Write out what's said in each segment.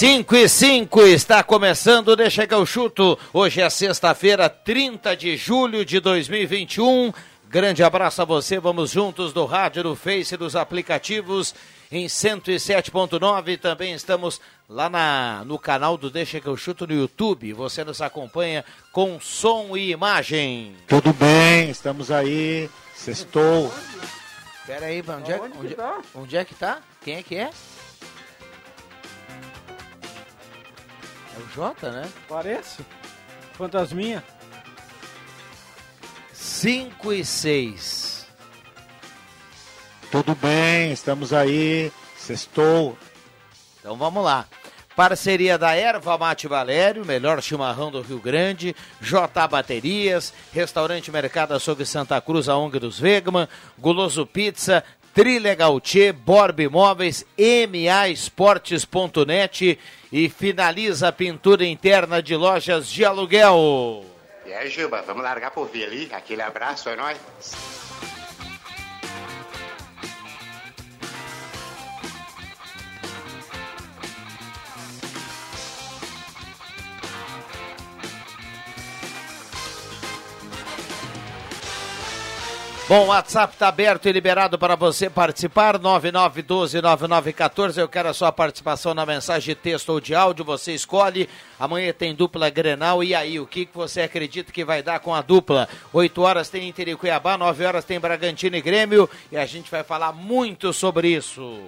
5 e 5 está começando, deixa que eu chuto. Hoje é sexta-feira, 30 de julho de 2021. Grande abraço a você, vamos juntos do rádio, do Face, dos aplicativos em 107.9. Também estamos lá na, no canal do Deixa que eu chuto no YouTube. Você nos acompanha com som e imagem. Tudo bem, estamos aí. Sextou. Pera aí, onde é, onde, tá? onde é que tá? Quem é que é? O Jota, né? Parece. Fantasminha. 5 e 6. Tudo bem, estamos aí. Sextou. Então vamos lá. Parceria da Erva Mate Valério, melhor chimarrão do Rio Grande, J Baterias, Restaurante Mercado Açougue Santa Cruz, a ONG dos Vegman, Guloso Pizza, Trilegal Tchê, Borb Imóveis, MA Esportes.net e finaliza a pintura interna de lojas de aluguel. E aí, Juba, vamos largar por vir ali? Aquele abraço, é nóis. Bom, o WhatsApp está aberto e liberado para você participar, 9912-9914. Eu quero a sua participação na mensagem de texto ou de áudio, você escolhe. Amanhã tem dupla Grenal, e aí, o que você acredita que vai dar com a dupla? 8 horas tem Inter e Cuiabá, 9 horas tem Bragantino e Grêmio, e a gente vai falar muito sobre isso.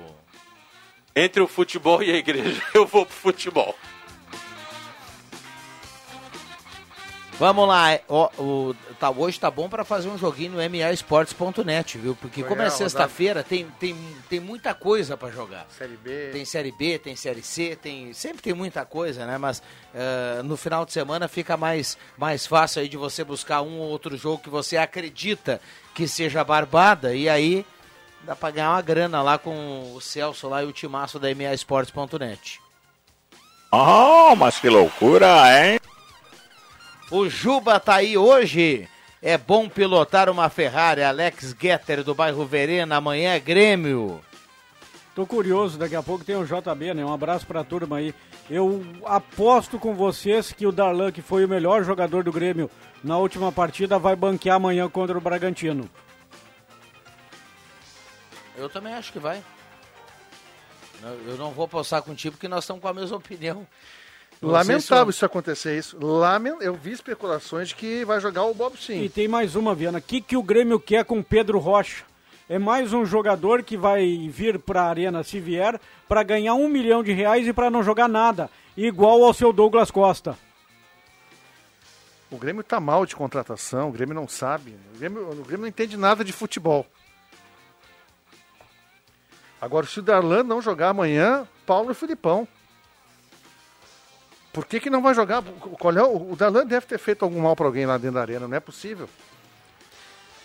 Entre o futebol e a igreja, eu vou pro futebol. Vamos lá, ó, o- tá, hoje tá bom para fazer um joguinho no maesportes.net, viu? Porque como é Amanhã, sexta-feira, tem, tem, tem muita coisa para jogar. Série B. Tem Série B, tem Série C, tem sempre tem muita coisa, né? Mas eh, no final de semana fica mais, mais fácil aí de você buscar um ou outro jogo que você acredita que seja barbada e aí dá para ganhar uma grana lá com o Celso lá e o timaço da maesportes.net. Oh, mas que loucura, hein? O Juba tá aí hoje. É bom pilotar uma Ferrari. Alex Getter do bairro Verena. Amanhã é Grêmio. Tô curioso, daqui a pouco tem o JB, né? Um abraço pra turma aí. Eu aposto com vocês que o Darlan, que foi o melhor jogador do Grêmio na última partida, vai banquear amanhã contra o Bragantino. Eu também acho que vai. Eu- não vou postar contigo porque nós estamos com a mesma opinião. Lamentável se- isso acontecer isso. Lamen... Eu vi especulações de que vai jogar o Bob E Sim. tem mais uma, Viana. O que, que o Grêmio quer com Pedro Rocha? É mais um jogador que vai vir para a Arena se vier para ganhar um milhão de reais e para não jogar nada, igual ao seu Douglas Costa. O Grêmio tá mal de contratação, o Grêmio não sabe. O Grêmio, o Grêmio não entende nada de futebol. Agora, se o Darlan não jogar amanhã, Paulo e Filipão. Por que, que não vai jogar? Qual é o Darlan deve ter feito algum mal para alguém lá dentro da arena, não é possível.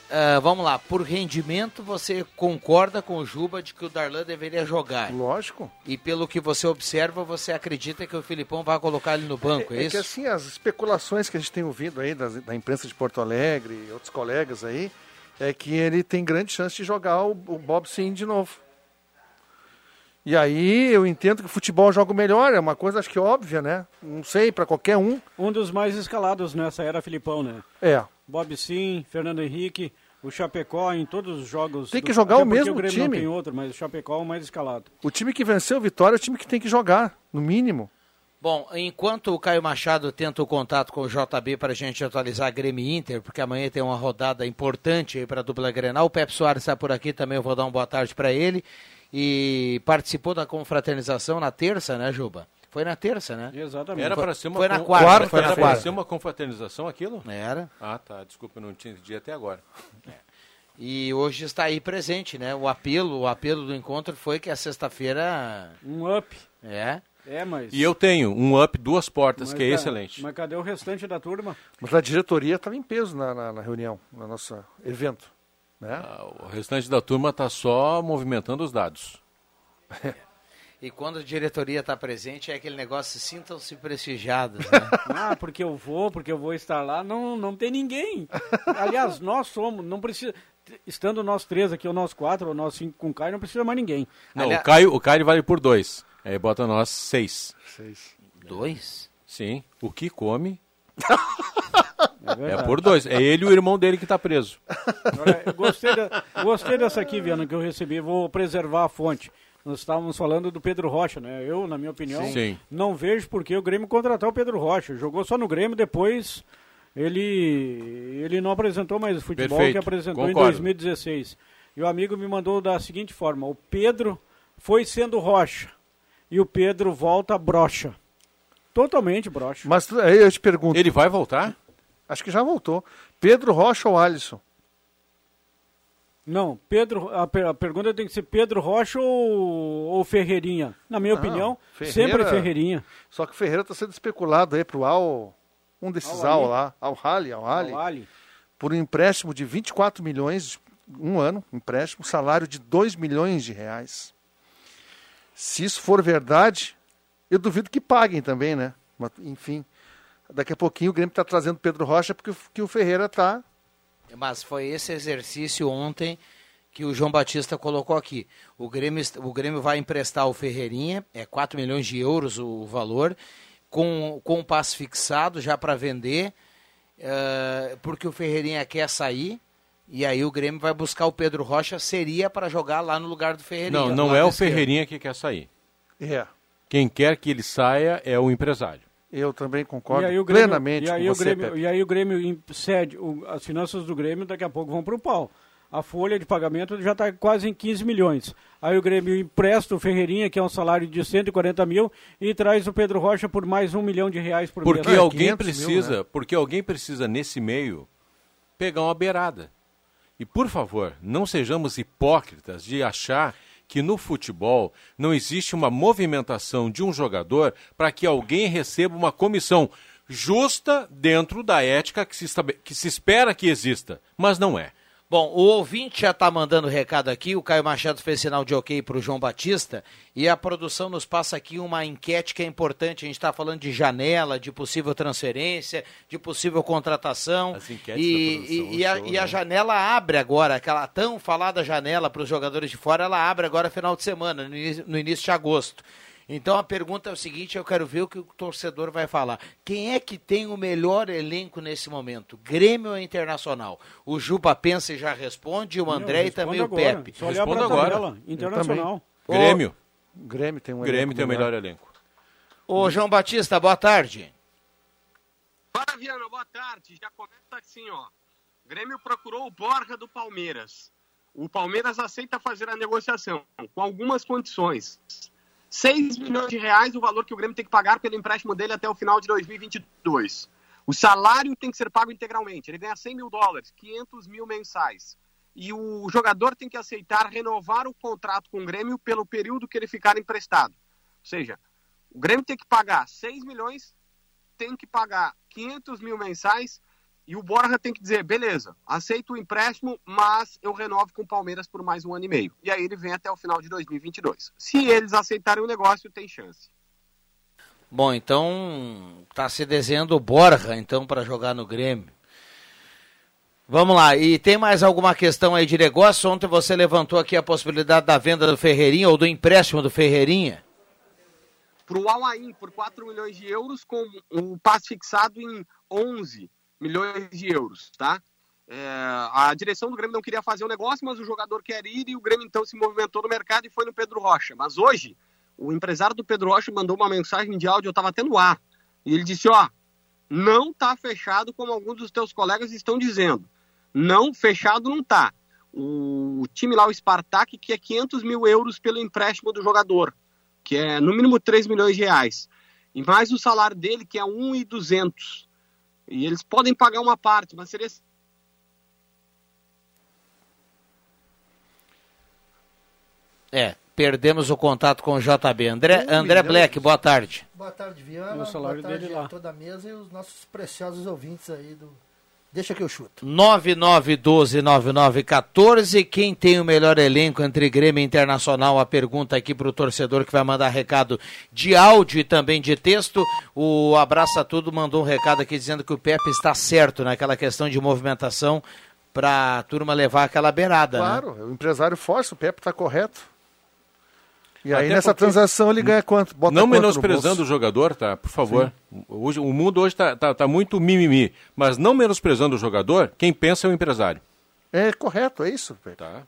Ah, vamos lá, por rendimento você concorda com o Juba de que o Darlan deveria jogar. Lógico. E pelo que você observa, você acredita que o Filipão vai colocar ele no banco, é, É, isso? que assim, as especulações que a gente tem ouvido aí das- da imprensa de Porto Alegre e outros colegas aí, é que ele tem grande chance de jogar o, o Bob Sim de novo. E aí eu entendo que o futebol joga melhor, é uma coisa acho que óbvia, né? Não sei, para qualquer um. Um dos mais escalados nessa era Filipão, né? É. Bob Sim, Fernando Henrique, O Chapecó em todos os jogos. Tem que do- jogar até o mesmo o Grêmio time. Não tem outro, mas o Chapecó é o mais escalado. O time que venceu o Vitória é o time que tem que jogar, no mínimo. Bom, enquanto o Caio Machado tenta o contato com o JB para a gente atualizar Grêmio e Inter, porque amanhã tem uma rodada importante aí para a dupla Grenal. O Pepe Soares está por aqui também, eu vou dar uma boa tarde para ele. E participou da confraternização na terça, né, Juba? Foi na terça, né? Exatamente. Era Foi- para ser uma foi na quarta, Era foi na pra quarta. ser uma confraternização aquilo? Era. Ah, tá. Desculpa, eu não entendi até agora. E hoje está aí presente, né? O apelo, o apelo do encontro foi que a sexta-feira Um up. é. É, mas. E eu tenho um up duas portas, mas que é excelente. Mas cadê o restante da turma? Mas a diretoria estava em peso na, na, na reunião, no nosso evento. Né? Ah, O restante da turma está só movimentando os dados. E quando a diretoria está presente, é aquele negócio, sintam-se prestigiados, né? Ah, porque eu vou, porque eu vou estar lá. Não, não tem ninguém. Aliás, nós somos, não precisa. Estando nós três aqui, ou nós quatro, ou nós cinco com o Caio, não precisa mais ninguém. Não, Aliás- o, Caio, o Caio vale por dois. Aí bota nós seis. Seis. Dois? Sim. O que come É, é por dois. É ele e o irmão dele que está preso. Gostei, da- gostei dessa aqui, Viana, que eu recebi. Vou preservar a fonte. Nós estávamos falando do Pedro Rocha, né? Eu, na minha opinião, Sim. não vejo por que o Grêmio contratar o Pedro Rocha. Jogou só no Grêmio, depois ele, ele não apresentou mais o futebol Perfeito, que apresentou em concordo. 2016. E o amigo me mandou da seguinte forma: o Pedro foi sendo Rocha e o Pedro volta brocha. Totalmente brocha. Mas aí eu te pergunto, Ele vai voltar? Acho que já voltou. Pedro Rocha ou Alisson? Não, Pedro, a, a pergunta tem que ser Pedro Rocha ou, ou Ferreirinha? Na minha Não, opinião, Ferreira- sempre Ferreirinha. Só que o Ferreira está sendo especulado aí pro Al, um desses Al Al lá, Al Hali, Al Hali, Ao Ali. por um empréstimo de 24 milhões, um ano, empréstimo, salário de 2 milhões de reais. Se isso for verdade, eu duvido que paguem também, né? Mas, enfim, daqui a pouquinho o Grêmio está trazendo Pedro Rocha porque o, que o Ferreira está Mas foi esse exercício ontem que o João Batista colocou aqui. O Grêmio, o Grêmio vai emprestar o Ferreirinha, é 4 milhões de euros o valor, com, com o passe fixado já para vender, eh, porque o Ferreirinha quer sair. E aí o Grêmio vai buscar o Pedro Rocha, seria para jogar lá no lugar do Ferreirinha. Não, não é o. Ferreirinha que quer sair. É, Quem quer que ele saia é o empresário. Eu também concordo E aí o Grêmio, plenamente e aí com o você, Grêmio, Pepe. e aí o Grêmio cede, o- as finanças do Grêmio daqui a pouco vão para o pau. A folha de pagamento já está quase em 15 milhões. Aí o Grêmio empresta o Ferreirinha, que é um salário de 140 mil, e traz o Pedro Rocha por mais um milhão de reais por Porque mês. É, alguém 500 mil, precisa, né? porque alguém precisa nesse meio pegar uma beirada. E por favor, não sejamos hipócritas de achar que no futebol não existe uma movimentação de um jogador para que alguém receba uma comissão justa dentro da ética que se, que se espera que exista, mas não é. Bom, o ouvinte já está mandando recado aqui, o Caio Machado fez sinal de ok para o João Batista, e a produção nos passa aqui uma enquete que é importante, a gente está falando de janela, de possível transferência, de possível contratação, As enquetes e, da produção, e- e a, show, e a né? janela abre agora, aquela tão falada janela para os jogadores de fora, ela abre agora final de semana, no início, no início de agosto. Então a pergunta é o seguinte, eu quero ver o que o torcedor vai falar. Quem é que tem o melhor elenco nesse momento? Grêmio ou Internacional? O Juba pensa e já responde, o André e responda também o agora. Pepe. Só olhar Responda agora. tabela. Internacional. Grêmio, O Grêmio tem um Grêmio elenco tem o melhor elenco. Ô João Batista, boa tarde. Fala, Viana, boa tarde. Já começa assim, ó. Grêmio procurou o Borja do Palmeiras. O Palmeiras aceita fazer a negociação, com algumas condições. 6 milhões de reais o valor que o Grêmio tem que pagar pelo empréstimo dele até o final de 2022. O salário tem que ser pago integralmente. Ele ganha 100 mil dólares, 500 mil mensais. E o jogador tem que aceitar renovar o contrato com o Grêmio pelo período que ele ficar emprestado. Ou seja, o Grêmio tem que pagar 6 milhões tem que pagar 500 mil mensais e o Borja tem que dizer, beleza, aceito o empréstimo, mas eu renovo com o Palmeiras por mais um ano e meio. E aí ele vem até o final de 2022. Se eles aceitarem o negócio, tem chance. Bom, então tá se desenhando o Borja então para jogar no Grêmio. Vamos lá, e tem mais alguma questão aí de negócio? Ontem você levantou aqui a possibilidade da venda do Ferreirinha ou do empréstimo do Ferreirinha. Para o Alain, por 4 milhões de euros, com o passe fixado em 11 milhões de euros, tá? É, a direção do Grêmio não queria fazer o negócio, mas o jogador quer ir e o Grêmio então se movimentou no mercado e foi no Pedro Rocha. Mas hoje, o empresário do Pedro Rocha mandou uma mensagem de áudio, eu estava até no ar. E ele disse: Ó, não tá fechado como alguns dos teus colegas estão dizendo. Não, fechado não tá. O time lá, o Spartak, que é 500 mil euros pelo empréstimo do jogador, que é no mínimo 3 milhões de reais. E mais o salário dele, que é 1,200. E eles podem pagar uma parte, mas seria É, perdemos o contato com o JB. André, André Black, boa tarde. Boa tarde, Viana. O salário boa tarde dele lá. a toda a mesa e os nossos preciosos ouvintes aí do. Deixa que eu chuto. 99129914. Quem tem o melhor elenco entre Grêmio e Internacional? A pergunta aqui para o torcedor que vai mandar recado de áudio e também de texto. O Abraça Tudo mandou um recado aqui dizendo que o Pepe está certo naquela questão de movimentação para a turma levar aquela beirada. Né? Claro, o empresário força, o Pepe está correto. E aí Até nessa porque- transação ele ganha quanto? Bota não quanto menosprezando o jogador, tá? Por favor. Hoje, o mundo hoje tá, tá, tá muito mimimi. Mas não menosprezando o jogador, quem pensa é o empresário. É correto, é isso. Tá?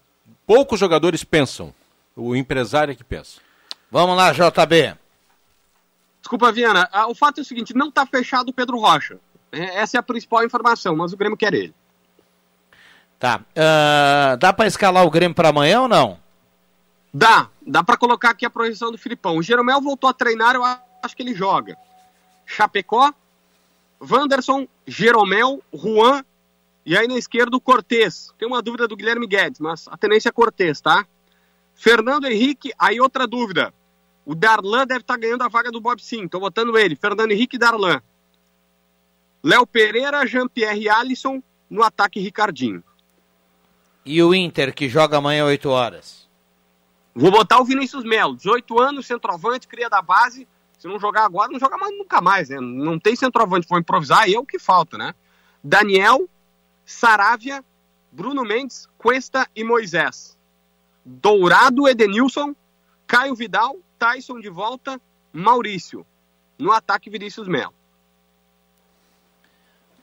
Poucos jogadores pensam. O empresário é que pensa. Vamos lá, JB. Desculpa, Viana. Ah, O fato é o seguinte: não está fechado o Pedro Rocha. É, Essa é a principal informação, mas o Grêmio quer ele. Tá. Ah, dá para escalar o Grêmio para amanhã ou não? Dá, dá para colocar aqui a projeção do Filipão. O Jeromel voltou a treinar, eu acho que ele joga. Chapecó, Wanderson, Jeromel, Juan e aí na esquerda o Cortez. Tem uma dúvida do Guilherme Guedes, mas a tendência é Cortez, tá? Fernando Henrique, aí outra dúvida. O Darlan deve estar ganhando a vaga do Bob Sim, tô botando ele. Fernando Henrique e Darlan. Léo Pereira, Jean-Pierre Alisson, no ataque Ricardinho. E o Inter, que joga amanhã 8 horas? Vou botar o Vinícius Melo, 18 anos, centroavante, cria da base. Se não jogar agora, não joga mais nunca mais, né? Não tem centroavante, vou improvisar, aí é o que falta, né? Daniel, Saravia, Bruno Mendes, Cuesta e Moisés. Dourado, Edenilson, Caio Vidal, Tyson de volta, Maurício. No ataque, Vinícius Melo.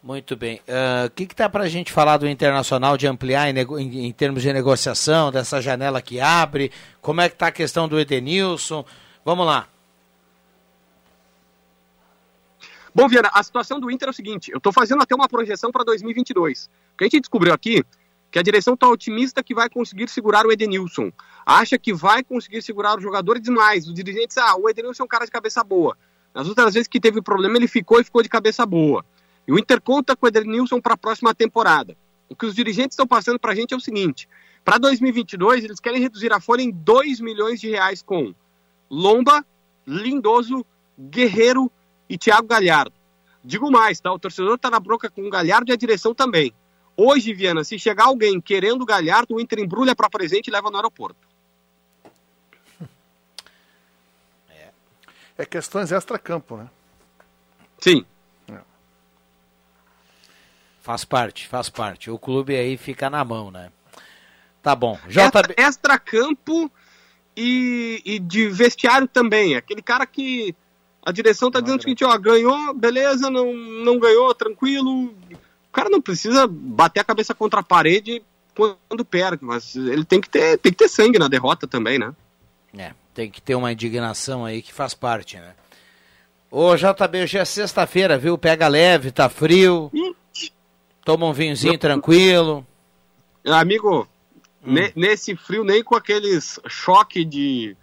Muito bem. Ah, O que, que dá para a gente falar do Internacional de ampliar em, em- em termos de negociação, dessa janela que abre? Como é que está a questão do Edenilson? Vamos lá. Bom, Viana, a situação do Inter é o seguinte: eu estou fazendo até uma projeção para 2022. O que a gente descobriu aqui que a direção está otimista que vai conseguir segurar o Edenilson. Acha que vai conseguir segurar o jogador demais. Os dirigentes, ah, o Edenilson é um cara de cabeça boa. Nas outras vezes que teve problema, ele ficou e ficou de cabeça boa. E o Inter conta com o Edenilson para a próxima temporada. O que os dirigentes estão passando para a gente é o seguinte: para 2022, eles querem reduzir a folha em 2 milhões de reais com Lomba, Lindoso, Guerreiro e Thiago Galhardo. Digo mais, tá? O torcedor tá na bronca com o Galhardo e a direção também. Hoje, Viana, se chegar alguém querendo o Galhardo, o Inter embrulha para presente e leva no aeroporto. É questões extra-campo, né? Sim. Faz parte, faz parte. O clube aí fica na mão, né? Tá bom. JB. Extra, extra-campo e, e de vestiário também. Aquele cara que a direção tá dizendo o seguinte, ó, ganhou, beleza, não, não ganhou, tranquilo. O cara não precisa bater a cabeça contra a parede quando perde, mas ele tem que ter, tem que ter sangue na derrota também, né? É, tem que ter uma indignação aí que faz parte, né? Ô, JB, hoje é sexta-feira, viu? Pega leve, tá frio. Toma um vinhozinho tranquilo. Amigo, ne- nesse frio, nem com aqueles choque de,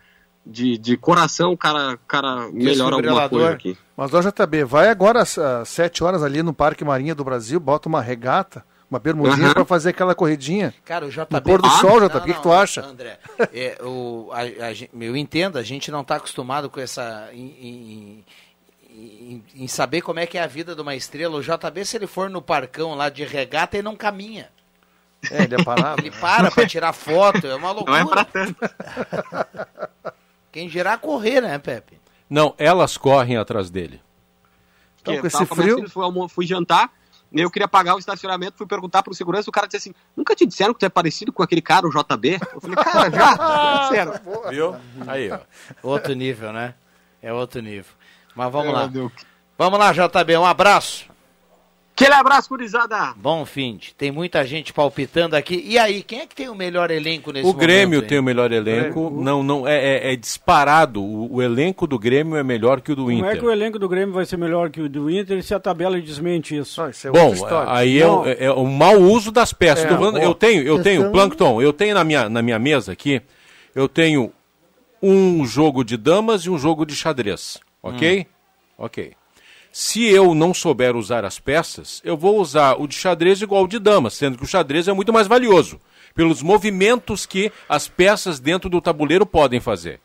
de, de coração, o cara, cara melhora alguma coisa aqui. Mas, ó, JB, vai agora às às 7 horas ali no Parque Marinha do Brasil, bota uma regata, uma bermudinha Aham. pra fazer aquela corridinha. Cara, o JB... No pôr do Ah, sol, JB, o que, que tu acha? André, é, o, a, a eu entendo, a gente não está acostumado com essa... Em, em- em- em saber como é que é a vida de uma estrela. O JB, se ele for no parcão lá de regata, ele não caminha. É, ele é parado. Ele para pra tirar foto, é uma loucura. Não é pra tanto. Quem girar correr, né, Pepe? Não, elas correm atrás dele. Então, com esse frio- filha, Fui, fui jantar, eu queria pagar o estacionamento, fui perguntar pro segurança, o cara disse assim, nunca te disseram que tu é parecido com aquele cara, o JB? Eu falei, cara, já, sério. Viu? Aí, ó. Outro nível, né? É outro nível. Mas vamos É, lá. Vamos lá, JB, um abraço. Aquele abraço, gurizada. Bom fim. Tem muita gente palpitando aqui. E aí, quem é que tem o melhor elenco nesse O Grêmio momento, tem hein? o melhor elenco. Não, não é, é- é disparado. O, o elenco do Grêmio é melhor que o do Como é Inter. que o elenco do Grêmio vai ser melhor que o do Inter se a tabela desmente isso? Não, isso é Bom, aí é, o- é, o mau uso das peças. É, falando- eu tenho, eu tenho, questão- Plankton, eu tenho na minha, na minha mesa aqui, eu tenho um jogo de damas e um jogo de xadrez. Ok? Ok. Se eu não souber usar as peças, eu vou usar o de xadrez igual o de damas, sendo que o xadrez é muito mais valioso, pelos movimentos que as peças dentro do tabuleiro podem fazer.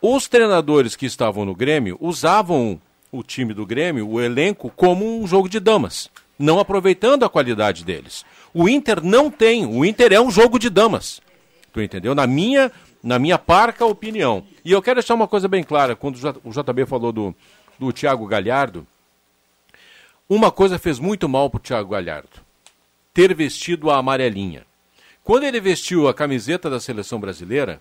Os treinadores que estavam no Grêmio usavam o time do Grêmio, o elenco, como um jogo de damas, não aproveitando a qualidade deles. O Inter não tem, o Inter é um jogo de damas. Tu entendeu? Na minha, na minha parca opinião. E eu quero deixar uma coisa bem clara, quando o o JB falou do, do Thiago Galhardo, uma coisa fez muito mal pro Thiago Galhardo, ter vestido a amarelinha. Quando ele vestiu a camiseta da seleção brasileira,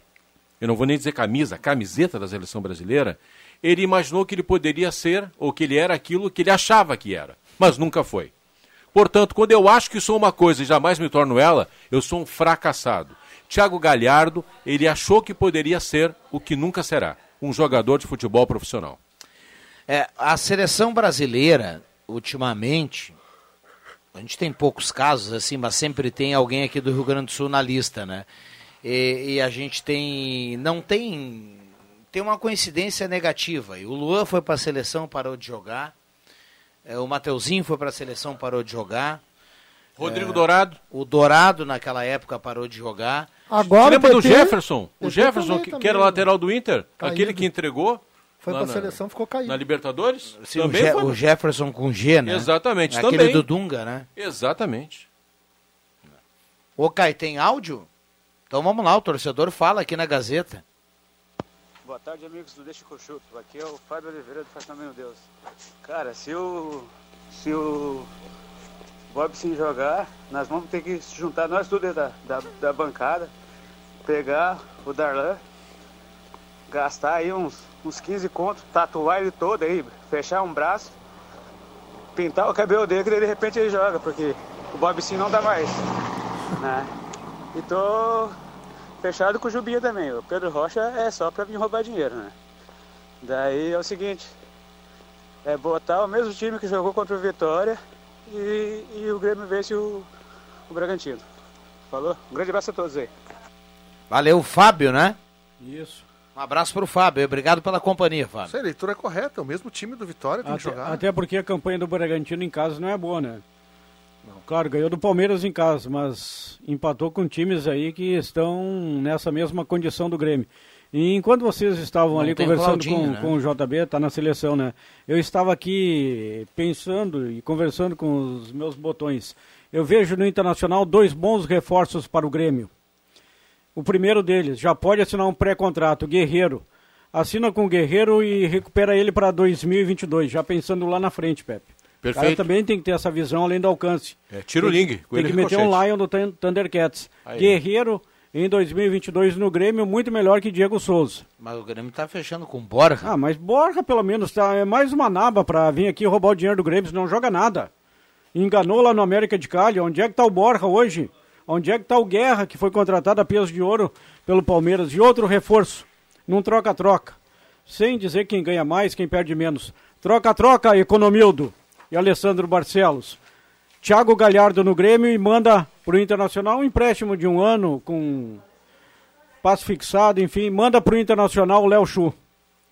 eu não vou nem dizer camisa, camiseta da seleção brasileira, ele imaginou que ele poderia ser, ou que ele era aquilo que ele achava que era, mas nunca foi. Portanto, quando eu acho que sou uma coisa e jamais me torno ela, eu sou um fracassado. Thiago Galhardo, ele achou que poderia ser o que nunca será, um jogador de futebol profissional. É, a seleção brasileira, ultimamente, a gente tem poucos casos assim, mas sempre tem alguém aqui do Rio Grande do Sul na lista, né? E, e a gente tem. Não tem. Tem uma coincidência negativa. E o Luan foi para a seleção, parou de jogar. É, o Mateuzinho foi para a seleção, parou de jogar. Rodrigo É, Dourado. O Dourado, naquela época, parou de jogar. Agora Você lembra o do PT Jefferson? O PT Jefferson, também, que, também. que era lateral do Inter? Caído. Aquele que entregou? Foi pra na- seleção, ficou caído. Na Libertadores? Sim, o, também Je- foi. o Jefferson com G, né? Exatamente, Aquele também. do Dunga, né? Exatamente. Ô, Caio, tem áudio? Então vamos lá, o torcedor fala aqui na Gazeta. Boa tarde, amigos do Deixa que eu chuto. Aqui é o Fábio Oliveira do Faz Tamanho Deus. Cara, se o, se o Bob sim jogar, nós vamos ter que se juntar, nós tudo da, da, da bancada, pegar o Darlan, gastar aí uns, uns 15 contos, tatuar ele todo aí, fechar um braço, pintar o cabelo dele, que daí de repente ele joga, porque o Bob sim não dá mais. Né? E tô fechado com o Jubinha também. O Pedro Rocha é só pra vir roubar dinheiro, né? Daí é o seguinte, é botar o mesmo time que jogou contra o Vitória e, e o Grêmio vence o, o Bragantino. Falou? Um grande abraço a todos aí. Valeu, Fábio, né? Isso. Um abraço pro Fábio. Obrigado pela companhia, Fábio. Essa leitura é correta, é o mesmo time do Vitória tem que Até, jogar. até porque a campanha do Bragantino em casa não é boa, né? Claro, ganhou do Palmeiras em casa, mas empatou com times aí que estão nessa mesma condição do Grêmio. E enquanto vocês estavam Não ali conversando com, né? com o JB, tá na seleção, né? Eu estava aqui pensando e conversando com os meus botões. Eu vejo no Internacional dois bons reforços para o Grêmio. O primeiro deles já pode assinar um pré-contrato, Guerreiro. Assina com o Guerreiro e recupera ele para 2022, já pensando lá na frente, Pepe. O cara Perfeito. também tem que ter essa visão além do alcance. É, tira o Tem- Ling, Tem que meter um. Lion do Thun- Thundercats. Aí. Guerreiro em 2022 no Grêmio, muito melhor que Diego Souza. Mas o Grêmio tá fechando com Borja. Ah, mas Borja pelo menos tá, é mais uma naba pra vir aqui roubar o dinheiro do Grêmio, não joga nada. Enganou lá no América de Cali, onde é que tá o Borja hoje? Onde é que tá o Guerra, que foi contratado a peso de ouro pelo Palmeiras? E outro reforço, num troca-troca. Sem dizer quem ganha mais, quem perde menos. Troca-troca, Economildo e Alessandro Barcelos. Thiago Galhardo no Grêmio e manda pro Internacional um empréstimo de um ano com passo fixado, enfim, manda pro Internacional o Léo Chu.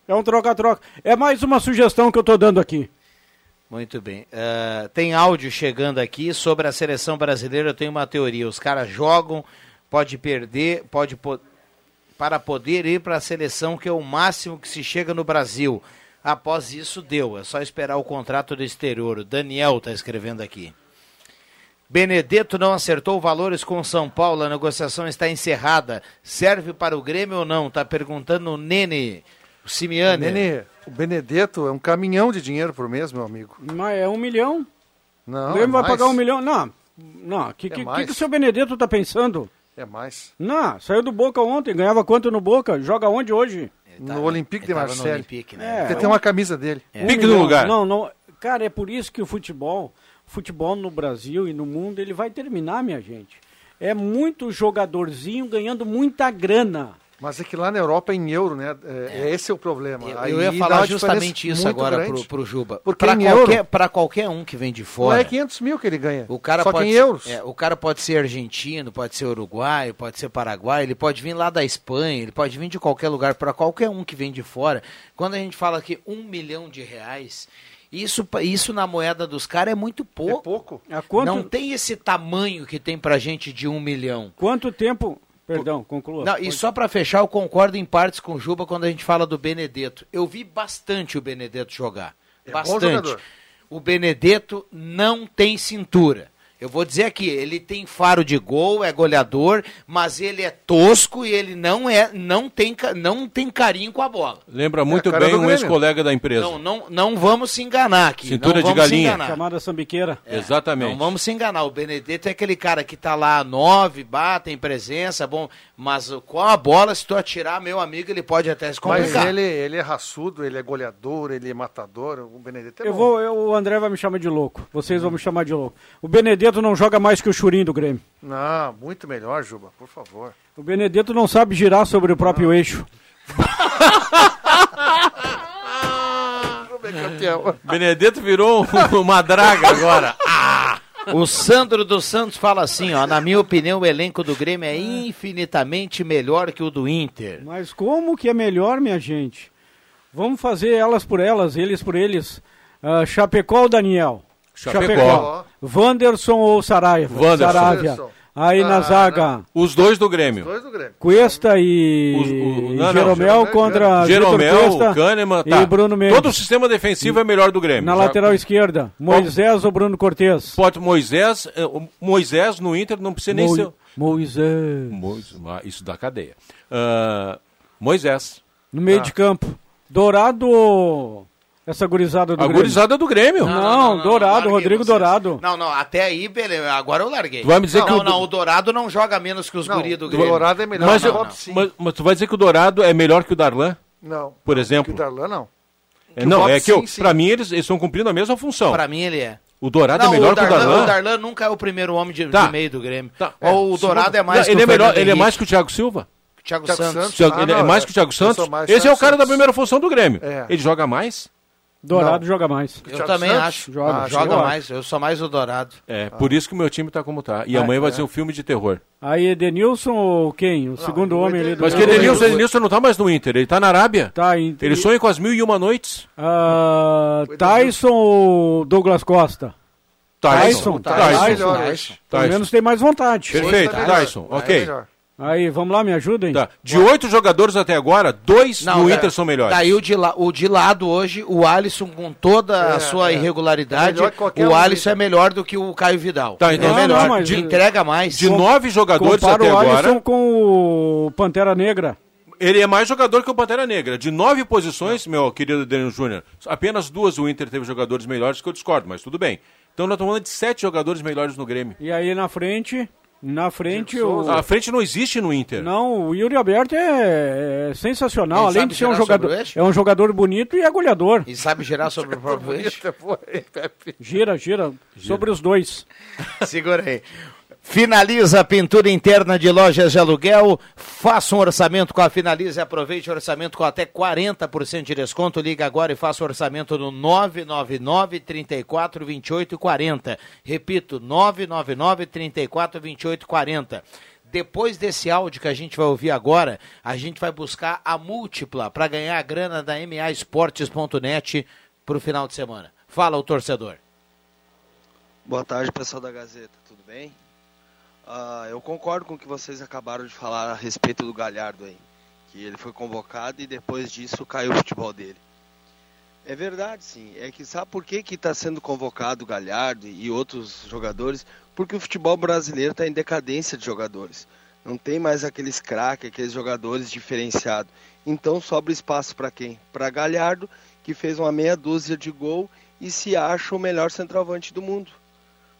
É um troca-troca. É mais uma sugestão que eu tô dando aqui. Muito bem. Eh, tem áudio chegando aqui sobre a seleção brasileira. Eu tenho uma teoria. Os caras jogam, pode perder, pode po- para poder ir para a seleção, que é o máximo que se chega no Brasil. Após isso, deu. É só esperar o contrato do exterior. O Daniel está escrevendo aqui. Benedetto não acertou valores com São Paulo. A negociação está encerrada. Serve para o Grêmio ou não? Está perguntando o Nene, o Simiane. Nene, o Benedetto é um caminhão de dinheiro por mês, meu amigo. Mas é um milhão. Não, o Grêmio é vai mais. pagar um milhão. Não, não. O que, É que, que, que o seu Benedetto tá pensando? É mais. Não, saiu do Boca ontem, ganhava quanto no Boca? Joga onde hoje? no Olympique de Marseille. Olympique, né? Você tem uma camisa dele. Um Pique no milhão. lugar. Não, não. Cara, é por isso que o futebol futebol no Brasil e no mundo ele vai terminar, minha gente. É muito jogadorzinho ganhando muita grana. Mas é que lá na Europa é em euro, né? É, Esse é o problema. Eu, Aí eu ia falar justamente isso agora grande. pro, pro Juba. Porque Pra em qualquer, euro- pra qualquer um que vem de fora. é 500 mil que ele ganha. O cara Só pode que em ser- euros. é, o cara pode ser argentino, pode ser uruguaio, pode ser paraguaio, ele pode vir lá da Espanha, ele pode vir de qualquer lugar, para qualquer um que vem de fora. Quando a gente fala que um milhão de reais, isso, isso na moeda dos caras é muito pouco. É pouco. Quanto, Não tem esse tamanho que tem pra gente de um milhão. quanto tempo... Perdão, conclua. Não, e só pra fechar, eu concordo em partes com o Juba quando a gente fala do Benedetto. Eu vi bastante o Benedetto jogar. É bom bastante. jogador. O Benedetto não tem cintura. Eu vou dizer aqui, ele tem faro de gol, é goleador, mas ele é tosco e ele não é, não tem, não tem carinho com a bola. Lembra muito cara bem um ex-colega da empresa. Não, não, não vamos se enganar aqui. Cintura não de galinha. Chamada sambiqueira. Exatamente. Não vamos se enganar. O Benedetto é aquele cara que tá lá nove, bate, tem presença, bom, mas com a bola, se tu atirar, meu amigo, ele pode até se Mas complicar. ele, ele é raçudo, ele é goleador, ele é matador. O Benedetto é Eu bom. vou, eu- o André vai me chamar de louco. Vocês vão me chamar de louco. O Benedetto não joga mais que o Churinho do Grêmio. Não, muito melhor, Juba, por favor. O Benedetto não sabe girar sobre o próprio eixo. Como é campeão? Benedetto virou um- uma draga agora. O Sandro dos Santos fala assim, ó, na minha opinião, o elenco do Grêmio é infinitamente melhor que o do Inter. Mas como que é melhor, minha gente? Vamos fazer elas por elas, eles por eles. Ah, Chapecó ou Daniel? Chapecó. Wanderson ou Saraiva? Wanderson. Saravia. Aí na Ah, zaga, Os dois do Grêmio. Dois do Grêmio. Cuesta e Os- o- não, não, Jeromel Jeromel, contra Jeromel, Kahneman, e tá. Bruno Mendes. Todo o sistema defensivo é melhor do Grêmio. Na Já- lateral esquerda, Moisés ou Bruno Cortes? Pode Moisés, eh, Moisés no Inter não precisa nem Mo- ser. Moisés. Moisés, ah, isso da cadeia. Ah, Moisés. No meio Ah. de campo. Dourado ou essa gurizada do A Grêmio? gurizada do Grêmio. Não, Dourado, larguei Rodrigo vocês. Dourado. Não, não, até aí, beleza, agora eu larguei. Tu vai me dizer não, que o não, o Dourado não joga menos que os Não, guri do o Grêmio. Dourado é melhor Mas, que o eu- mas, mas tu vai dizer que o Dourado é melhor que o Darlan? Não. Por Que exemplo? o Darlan, não. É, que o não, Bob, é que eu, sim, sim. pra mim eles, eles estão cumprindo a mesma função. Pra mim ele é. O Dourado não, é melhor o que o Darlan, Darlan. o Darlan nunca é o primeiro homem de, Tá. de meio do Grêmio. Tá, Ou o é, Dourado é Não, mais que ele o é melhor, ele é mais que o Thiago Silva. Thiago Thiago Santos. Santos. Thiago- Ah, ele é não, mais é. que o Thiago Santos. mais Esse é o Thiago cara da Santos. primeira função do Grêmio. É. Ele joga mais? Dourado joga mais. Eu Thiago também Santos? acho. Joga, Ah, joga mais. Eu sou mais o Dourado. É, por isso que o meu time tá como tá. E Ah, amanhã vai é. ser um filme de terror. Aí Edenilson ou quem? O segundo o homem ali do Mas que Não, Edenilson, Edenilson não tá mais no Inter, ele tá na Arábia. Tá, em... Ele sonha com as mil e uma noites. Ah. Tyson ou Douglas Costa? Tyson, Tyson. Tyson, Tyson. melhor Tyson. Pelo menos tem mais vontade. Perfeito, tá. Tyson, É ok. Aí, vamos lá, me ajudem? Tá. De oito jogadores até agora, dois no é, Inter são melhores. Daí o de, la- o de lado hoje, o Alisson com toda É, a sua é. irregularidade, É o um Alisson é melhor do que o Caio Vidal. Tá, então- é Não, melhor, não, mas- de- entrega mais. De nove jogadores Compara até o agora, Alisson com o Pantera Negra. ele é mais jogador que o Pantera Negra. De nove posições, meu querido Daniel Júnior, apenas duas o Inter teve jogadores melhores que eu discordo, mas tudo bem. Então nós estamos falando de sete jogadores melhores no Grêmio. E aí na frente, na frente o... A frente não existe no Inter. Não, o Yuri Alberto é, é sensacional. Ele Além de ser um jogador, é um jogador bonito e é goleador. E sabe girar sobre o próprio eixo. Pepe? Gira, gira, sobre os dois. Segura aí. Finaliza a pintura interna de lojas de aluguel. Faça um orçamento com a Finaliza e aproveite o orçamento com até 40% de desconto. Liga agora e faça o orçamento no 999 34 28 40. Repito, 999 34 28 40. Depois desse áudio que a gente vai ouvir agora, a gente vai buscar a múltipla para ganhar a grana da MAEsportes.net para o final de semana. Fala o torcedor. Boa tarde, pessoal da Gazeta, tudo bem? Ah, eu concordo com o que vocês acabaram de falar a respeito do Galhardo aí, que ele foi convocado e depois disso caiu o futebol dele. É verdade, sim. É que sabe por que está sendo convocado o Galhardo e outros jogadores? Porque o futebol brasileiro está em decadência de jogadores. Não tem mais aqueles craques, aqueles jogadores diferenciados. Então sobra espaço para quem? Para Galhardo, que fez uma meia dúzia de gol e se acha o melhor centroavante do mundo.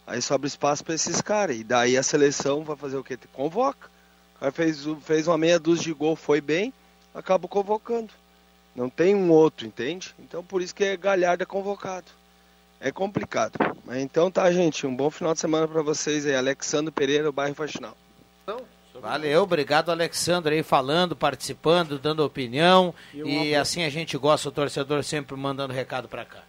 Aí sobra espaço para esses caras. E daí a seleção vai fazer o quê? Convoca. O cara fez, fez uma meia dúzia de gol, foi bem, acaba convocando. Não tem um outro, entende? Então por isso que é Galhardo é convocado. é complicado. Mas então tá, gente. Um bom final de semana para vocês aí. Alexandre Pereira, o bairro Faxinal. Valeu, obrigado Alexandre aí falando, participando, dando opinião E e, assim a gente gosta, o torcedor sempre mandando recado pra cá.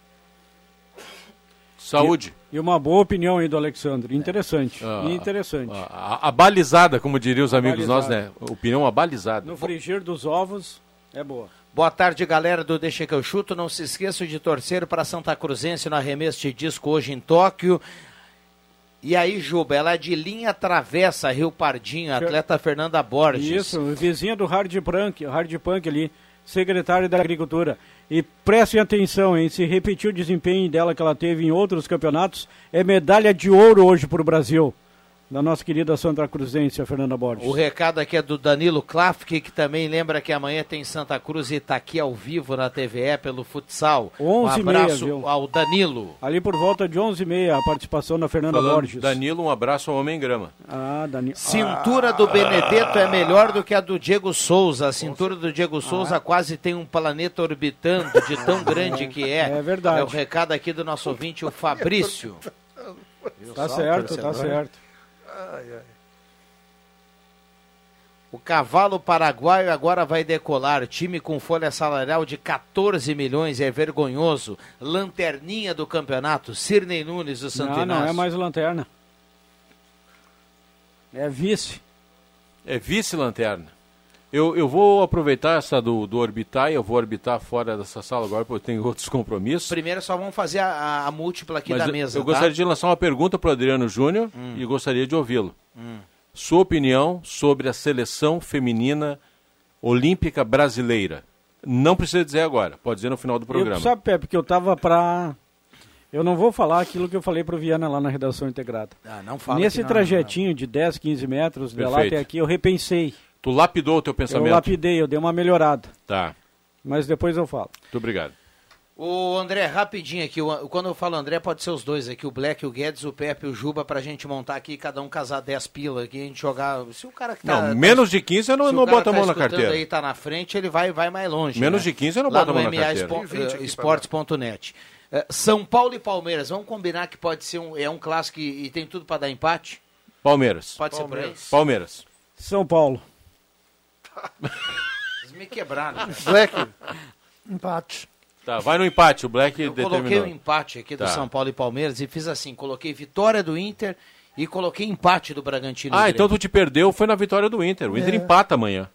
Saúde. E, e uma boa opinião aí do Alexandre. Interessante. Ah, interessante. A, a balizada, como diriam os amigos nossos, Abalizada. né? Opinião abalizada. No frigir dos ovos, é boa. Boa tarde, galera do Deixa que eu chuto. Não se esqueçam de torcer para Santa Cruzense no arremesso de disco hoje em Tóquio. E aí, Juba, ela é de linha travessa, Rio Pardinho, atleta Fernanda Borges. Isso, vizinha do Hard Punk, Hard Punk ali, secretário da Agricultura. E prestem atenção, hein? Se repetir o desempenho dela que ela teve em outros campeonatos, é medalha de ouro hoje para o Brasil. Da nossa querida Santa Cruzense, a Fernanda Borges. O recado aqui é do Danilo Klafke, que também lembra que amanhã tem Santa Cruz e está aqui ao vivo na TVE pelo futsal. Um 11 e abraço meia, ao Danilo. Ali por volta de 11h30, a participação da Fernanda Falando Borges. Danilo, um abraço ao Homem Grama. Ah, Danilo. Cintura do Benedetto é melhor do que a do Diego Souza. A cintura do Diego Souza quase tem um planeta orbitando de tão grande que é. É verdade. É o recado aqui do nosso ouvinte, o Fabrício. Tá certo, tá torcedor? certo. O cavalo paraguaio agora vai decolar. Time com folha salarial de 14 milhões é vergonhoso. Lanterninha do campeonato, Cirnei Nunes do Santo Não, não Inácio. é mais lanterna. É vice. É vice-lanterna. Eu, eu vou aproveitar essa do, do orbitar e eu vou orbitar fora dessa sala agora porque eu tenho outros compromissos. Primeiro só vamos fazer a, a- a múltipla aqui Mas da eu- mesa. eu tá? gostaria de lançar uma pergunta para o Adriano Júnior e gostaria de ouvi-lo. Hum. Sua opinião sobre a seleção feminina olímpica brasileira. Não precisa dizer agora, pode dizer no final do programa. Eu, sabe, Pepe, que eu tava pra. Eu não vou falar aquilo que eu falei pro Viana lá na redação integrada. Ah, não fala Nesse não, trajetinho de 10, 15 metros de lá Perfeito. até aqui, eu repensei. Tu lapidou o teu pensamento. Eu lapidei, eu dei uma melhorada. Tá, Mas depois eu falo. muito obrigado. O André, rapidinho aqui, quando eu falo André, pode ser os dois aqui, o Black, o Guedes, o Pepe e o Juba, pra gente montar aqui, cada um casar 10 pila aqui, a gente jogar. Se o cara que tá. Não, tá- menos de 15 eu não, não cara boto a tá mão na carteira. aí tá na frente, ele vai, vai mais longe. Menos né? de 15 eu não Lá boto a no mão na carteira. Espo- Tem 20 aqui pra Esportes.net. Eh, São Paulo e Palmeiras, vamos combinar que pode ser um, é um clássico e, e tem tudo pra dar empate? Palmeiras. Pode ser por aí? Palmeiras. São Paulo. Vocês me quebraram. Black, Empate. Tá, vai no empate, o Black Eu coloquei determinou. o empate aqui do Tá. São Paulo e Palmeiras e fiz assim, coloquei vitória do Inter e coloquei empate do Bragantino. Ah, então tu te perdeu, foi na vitória do Inter. O Inter É. empata amanhã.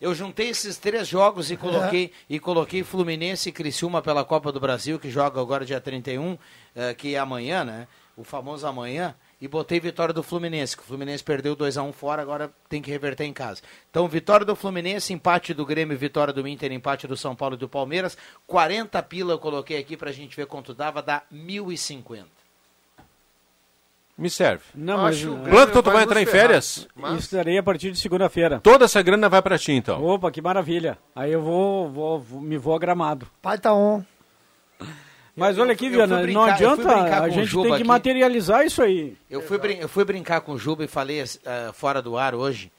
Eu juntei esses três jogos e coloquei, e coloquei Fluminense e Criciúma pela Copa do Brasil, que joga agora dia 31, eh, que é amanhã, né? O famoso amanhã. E botei vitória do Fluminense, que o Fluminense perdeu 2x1 fora, agora tem que reverter em casa. Então, vitória do Fluminense, empate do Grêmio, vitória do Inter, empate do São Paulo e do Palmeiras. 40 pila eu coloquei aqui pra gente ver quanto dava, dá 1.050. Me serve. Não, mas. Acho Plankton, tu vai entrar em férias? Mas- Estarei a partir de segunda-feira. Toda essa grana vai pra ti, então. Opa, que maravilha. Aí eu vou, vou, vou- me vou a gramado. Pai tá on. Mas olha aqui, Viana, não adianta, a gente tem que aqui. materializar isso aí. Eu fui, eu fui brincar com o Juba e falei eh, fora do ar hoje,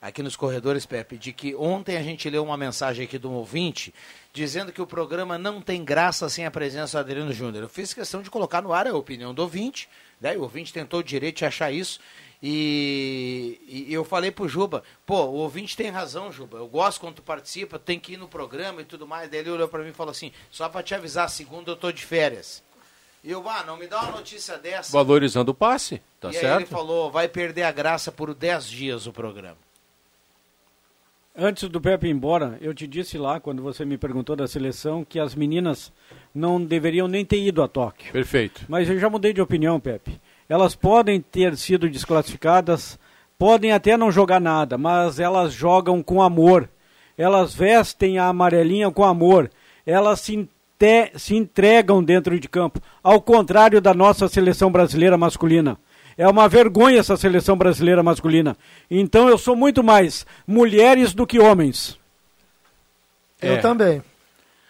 aqui nos corredores, Pepe, de que ontem a gente leu uma mensagem aqui um ouvinte dizendo que o programa não tem graça sem a presença do Adriano Júnior. Eu fiz questão de colocar no ar a opinião do ouvinte, né? o ouvinte tentou o direito de achar isso. E, e eu falei pro Juba, pô, o ouvinte tem razão, Juba. Eu gosto quando tu participa, tem que ir no programa e tudo mais. Daí ele olhou para mim e falou assim: só para te avisar, segunda eu tô de férias. E eu, ah, não me dá uma notícia dessa. Valorizando o passe, tá e aí certo? ele falou, vai perder a graça por 10 dias o programa. Antes do Pepe ir embora, eu te disse lá, quando você me perguntou da seleção, que as meninas não deveriam nem ter ido a Tóquio. Perfeito. Mas eu já mudei de opinião, Pepe. Elas podem ter sido desclassificadas, podem até não jogar nada, mas elas jogam com amor. Elas vestem a amarelinha com amor. Elas se, se entregam dentro de campo. Ao contrário da nossa seleção brasileira masculina. É uma vergonha essa seleção brasileira masculina. Então eu sou muito mais mulheres do que homens. É. Eu também.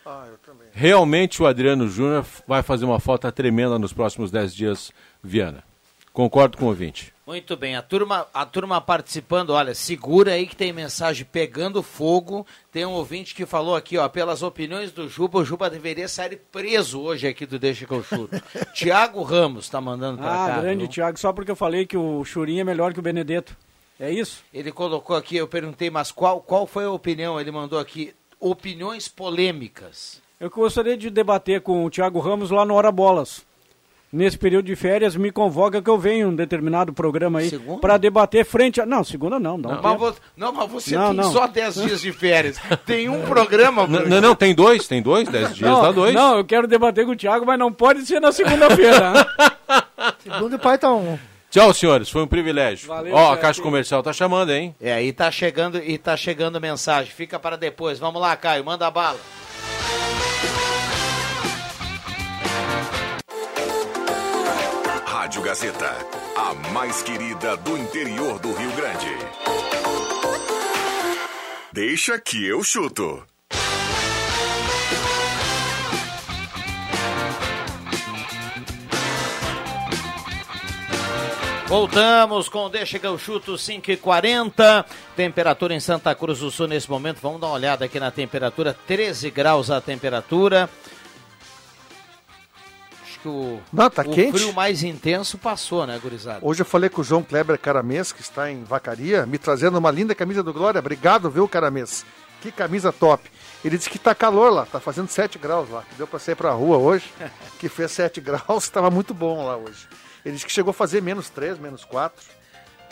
Ah, eu também. Realmente o Adriano Júnior vai fazer uma falta tremenda nos próximos 10 dias, Viana. Concordo com o ouvinte. Muito bem, a turma, a turma participando, olha, segura aí que tem mensagem pegando fogo. Tem um ouvinte que falou aqui, ó, pelas opiniões do Juba, o Juba deveria sair preso hoje aqui do Deixa que eu chuto. Tiago Ramos tá mandando pra Ah, cá. grande viu? Thiago, só porque eu falei que o Churinho é melhor que o Benedetto. É isso? Ele colocou aqui, eu perguntei, mas qual, qual foi a opinião? Ele mandou aqui, opiniões polêmicas. Eu gostaria de debater com o Thiago Ramos lá no Hora Bolas. Nesse período de férias, me convoca que eu venho em um determinado programa aí para debater frente a. Não, segunda não, não. Não, mas, vo- não, mas você Não, tem não. só 10 dias de férias. Tem um programa, Bruno. Não, não, tem dois, tem dois, dez dias, não, dá dois. Não, eu quero debater com o Thiago, mas não pode ser na segunda-feira. né? Segundo o pai tá um. Tchau, senhores, foi um privilégio. Valeu, Ó, a Zé, Caixa Comercial tá chamando, hein? É, e tá chegando, e tá chegando mensagem. Fica para depois. Vamos lá, Caio, manda a bala. Gazeta, a mais querida do interior do Rio Grande. Deixa que eu chuto. Voltamos com Deixa que eu chuto 5 e 40 Temperatura em Santa Cruz do Sul nesse momento. Vamos dar uma olhada aqui na temperatura. 13 graus a temperatura. Que o, Não, tá o quente. frio mais intenso passou, né, gurizada? Hoje eu falei com o João Kleber Caramês, que está em Vacaria, me trazendo uma linda camisa do Glória. Obrigado, viu, Caramês? Que camisa top. Ele disse que tá calor lá, tá fazendo 7 graus lá, que deu para sair pra rua hoje, que fez 7 graus, estava muito bom lá hoje. Ele disse que chegou a fazer menos 3, menos 4.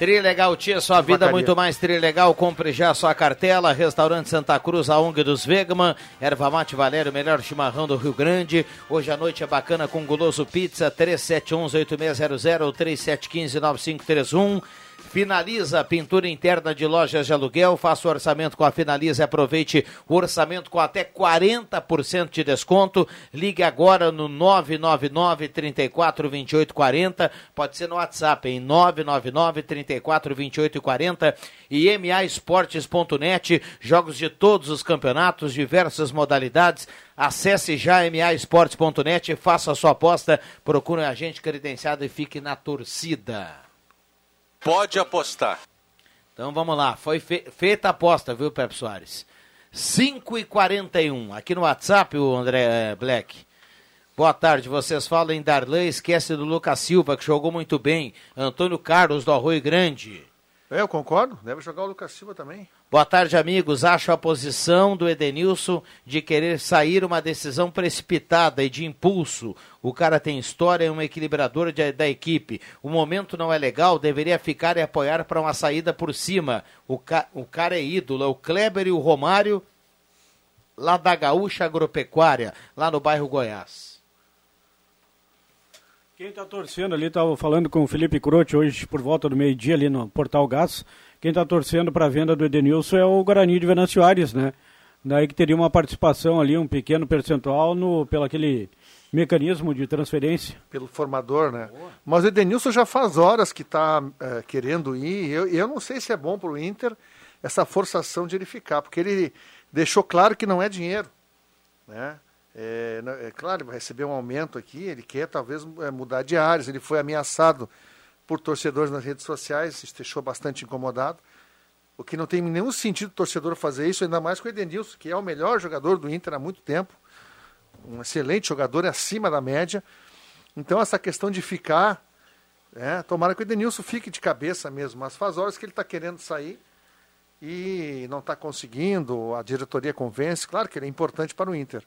Trilegal Tia, sua vida Vacaria. muito mais Trilegal. Compre já sua cartela. Restaurante Santa Cruz, a ONG dos Vegman. Erva Mate Valério, melhor chimarrão do Rio Grande. Hoje à noite é bacana com Guloso Pizza, 3711-8600 ou 3715-9531. Finaliza a pintura interna de lojas de aluguel. Faça o orçamento com a Finaliza e aproveite o orçamento com até 40% de desconto. Ligue agora no 999 34 28 40. Pode ser no WhatsApp em 999 34 28 40 e maesportes.net. Jogos de todos os campeonatos, diversas modalidades. Acesse já maesportes.net, faça a sua aposta, procure um agente credenciado e fique na torcida. Pode apostar. Então vamos lá, foi fe- feita a aposta, viu, Pepe Soares? 5 e 41 aqui no WhatsApp, o André eh, Black. Boa tarde, vocês falam em Darlan, esquece do Lucas Silva, que jogou muito bem. Antônio Carlos, do Arroio Grande. É, eu concordo, deve jogar o Lucas Silva também. Boa tarde, amigos. Acho a posição do Edenilson de querer sair uma decisão precipitada e de impulso. O cara tem história, é um equilibrador de- da equipe. O momento não é legal, deveria ficar e apoiar para uma saída por cima. O, ca- o cara é ídolo, é o Kleber e o Romário, lá da Gaúcha Agropecuária, lá no bairro Goiás. Quem está torcendo ali, estava falando com o Felipe Croce hoje por volta do meio-dia ali no Portal Gás. Quem está torcendo para a venda do Edenilson é o Guarani de Venâncio Aires, né? Daí que teria uma participação ali, um pequeno percentual no, pelo aquele mecanismo de transferência. Pelo formador, né? Mas o Edenilson já faz horas que está querendo ir. Eu, eu não sei se é bom para o Inter essa forçação de ele ficar, porque ele deixou claro que não é dinheiro. Né? É, é claro, vai receber um aumento aqui, ele quer talvez é, mudar de áreas. Ele foi ameaçado por torcedores nas redes sociais, isso deixou bastante incomodado. O que não tem nenhum sentido o torcedor fazer isso, ainda mais com o Edenilson, que é o melhor jogador do Inter há muito tempo. Um excelente jogador, é acima da média. Então, essa questão de ficar, é, tomara que o Edenilson fique de cabeça mesmo, mas faz horas que ele está querendo sair e não está conseguindo, a diretoria convence, claro que ele é importante para o Inter.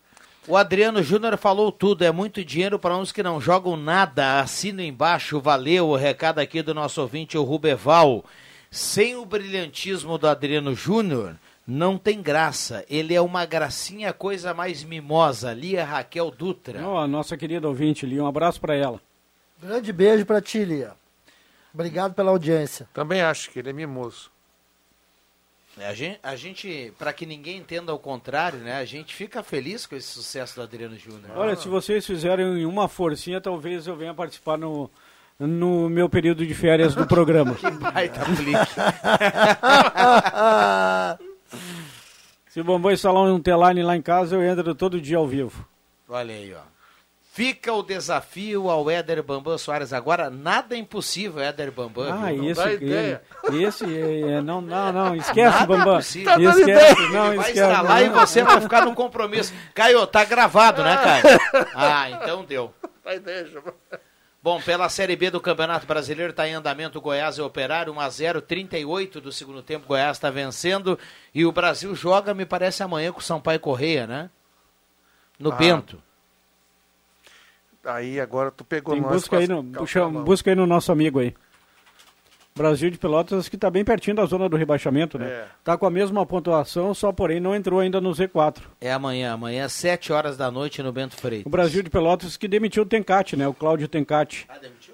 O Adriano Júnior falou tudo, é muito dinheiro para uns que não jogam nada. Assina embaixo, valeu o recado aqui do nosso ouvinte, o Rubeval. Sem o brilhantismo do Adriano Júnior, não tem graça. Ele é uma gracinha, coisa mais mimosa. Lia Raquel Dutra. Ó, a nossa querida ouvinte ali, um abraço para ela. Grande beijo pra ti, Lia. Obrigado pela audiência. Também acho que ele é mimoso. A gente, a gente para que ninguém entenda o contrário, né? A gente fica feliz com esse sucesso do Adriano Júnior. Olha, se vocês fizerem uma forcinha, talvez eu venha participar no, no meu período de férias do programa. que baita aplique. Se o Bambam instalar um T-Line lá em casa, eu entro todo dia ao vivo. Olha aí, ó. Fica o desafio ao Éder Bambam Soares. Agora, nada é impossível, Éder Bambam. Ah, viu? esse, dá ideia. esse é, não, não, não, esquece, Nada é Bambam. possível. Tá dando esquece, ideia. não, Ele vai esquece. e não. você vai ficar no compromisso. Caio, tá gravado, né, Caio? Ah, então deu. Vai, deixa. Bom, pela Série B do Campeonato Brasileiro está em andamento Goiás e Operário, 1x0, 38 do segundo tempo, Goiás está vencendo. E o Brasil joga, me parece, amanhã com o Sampaio Correia, né? No Ah, Bento. Aí agora tu pegou Tem nós busca aí, no, puxa- busca aí no nosso amigo aí. Brasil de Pelotas, que está bem pertinho da zona do rebaixamento, né? É. Tá com a mesma pontuação, só porém não entrou ainda no Z4. É amanhã, amanhã, 7 horas da noite no Bento Freitas. O Brasil de Pelotas que demitiu o Tencate, né? O Cláudio Tencate.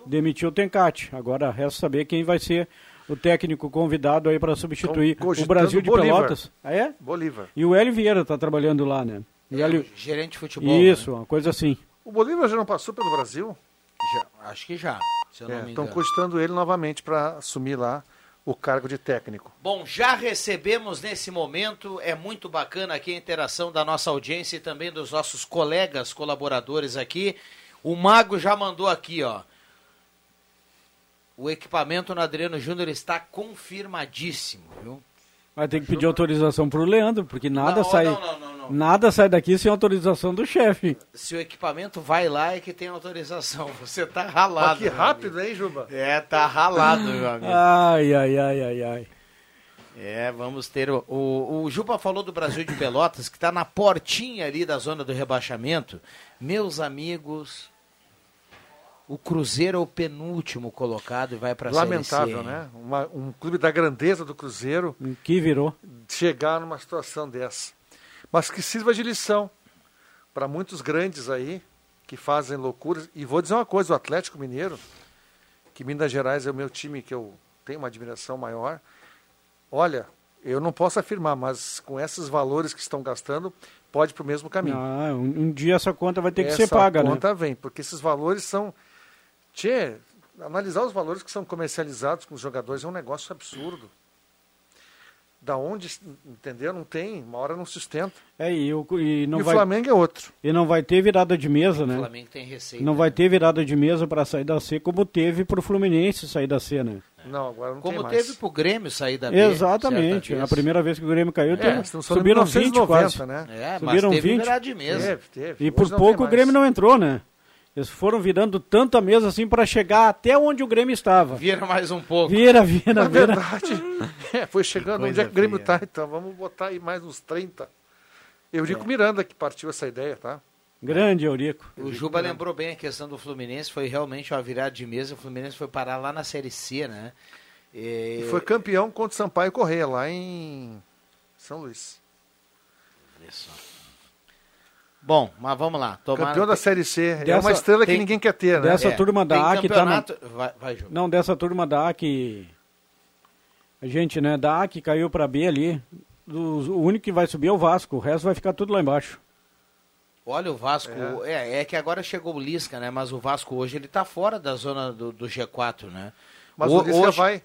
demitiu? o Tencate. Agora resta saber quem vai ser o técnico convidado aí para substituir o Brasil de Bolívar. Pelotas. Ah, é? Bolívar. E o Hélio Vieira tá trabalhando lá, né? E Hélio... Gerente de futebol. Isso, né? uma coisa assim. O Bolívar já não passou pelo Brasil? Já- acho que já, Estão engano. cogitando ele novamente para assumir lá o cargo de técnico. Bom, já recebemos nesse momento, é muito bacana aqui a interação da nossa audiência e também dos nossos colegas colaboradores aqui. O Mago já mandou aqui, ó. O equipamento no Adriano Júnior está confirmadíssimo, viu? Vai ter que pedir autorização pro Leandro, porque nada Não, sai. não, não, não, não. Nada sai daqui sem autorização do chefe. Se o equipamento vai lá é que tem autorização. Você tá ralado. Mas que rápido, hein, Juba? É, tá ralado, meu amigo. Ai, ai, ai, ai, ai. É, vamos ter. O, o, o Juba falou do Brasil de Pelotas, que está na portinha ali da zona do rebaixamento. Meus amigos, o Cruzeiro é o penúltimo colocado e vai para a Lamentável, né? Uma- um clube da grandeza do Cruzeiro Que virou. chegar numa situação dessa. Mas que sirva de lição para muitos grandes aí que fazem loucuras. E vou dizer uma coisa: o Atlético Mineiro, que Minas Gerais é o meu time que eu tenho uma admiração maior. Olha, eu não posso afirmar, mas com esses valores que estão gastando, pode ir para o mesmo caminho. Ah, um, um dia essa conta vai ter que Essa ser paga, né? conta vem, porque esses valores são. Tchê, analisar os valores que são comercializados com os jogadores é um negócio absurdo. Da onde, entendeu? Não tem, uma hora não sustenta. É, e, o, e não e o vai, Flamengo é outro. e não vai ter virada de mesa, O né? Flamengo tem receita. Não vai ter virada de mesa para sair da C, como teve pro Fluminense sair da C, né? Não, agora não tem Como teve pro Grêmio sair da B. Exatamente. A primeira vez que o Grêmio caiu, É, teve- subiram 20 1990, quase. né? É, mas Subiram teve 20. virada de mesa. Teve, teve. E Hoje por pouco o Grêmio não entrou, né? Eles foram virando tanto a mesa assim para chegar até onde o Grêmio estava. Vira mais um pouco. Vira, vira, Na vira. verdade, é, foi chegando onde é que o Grêmio está, então vamos botar aí mais uns 30. Eurico Miranda que partiu essa ideia, tá? Grande, Eurico. O Juba lembrou bem a questão do Fluminense, foi realmente uma virada de mesa. O Fluminense foi parar lá na Série C, né? E, E foi campeão contra o Sampaio Correia, lá em São Luís. Isso. Bom, mas vamos lá. Tomara... Campeão da Série C. é Dessa- uma estrela tem- que ninguém quer ter, né? dessa É, turma da tem A que tá na- Vai, vai. Não, dessa turma da A que. A gente, né, da A que caiu pra B ali. dos- o único que vai subir é o Vasco, o resto vai ficar tudo lá embaixo. Olha o Vasco, é. é, que agora chegou o Lisca, né? Mas o Vasco hoje ele tá fora da zona do, do G4, né? Mas O- o Lisca hoje- vai,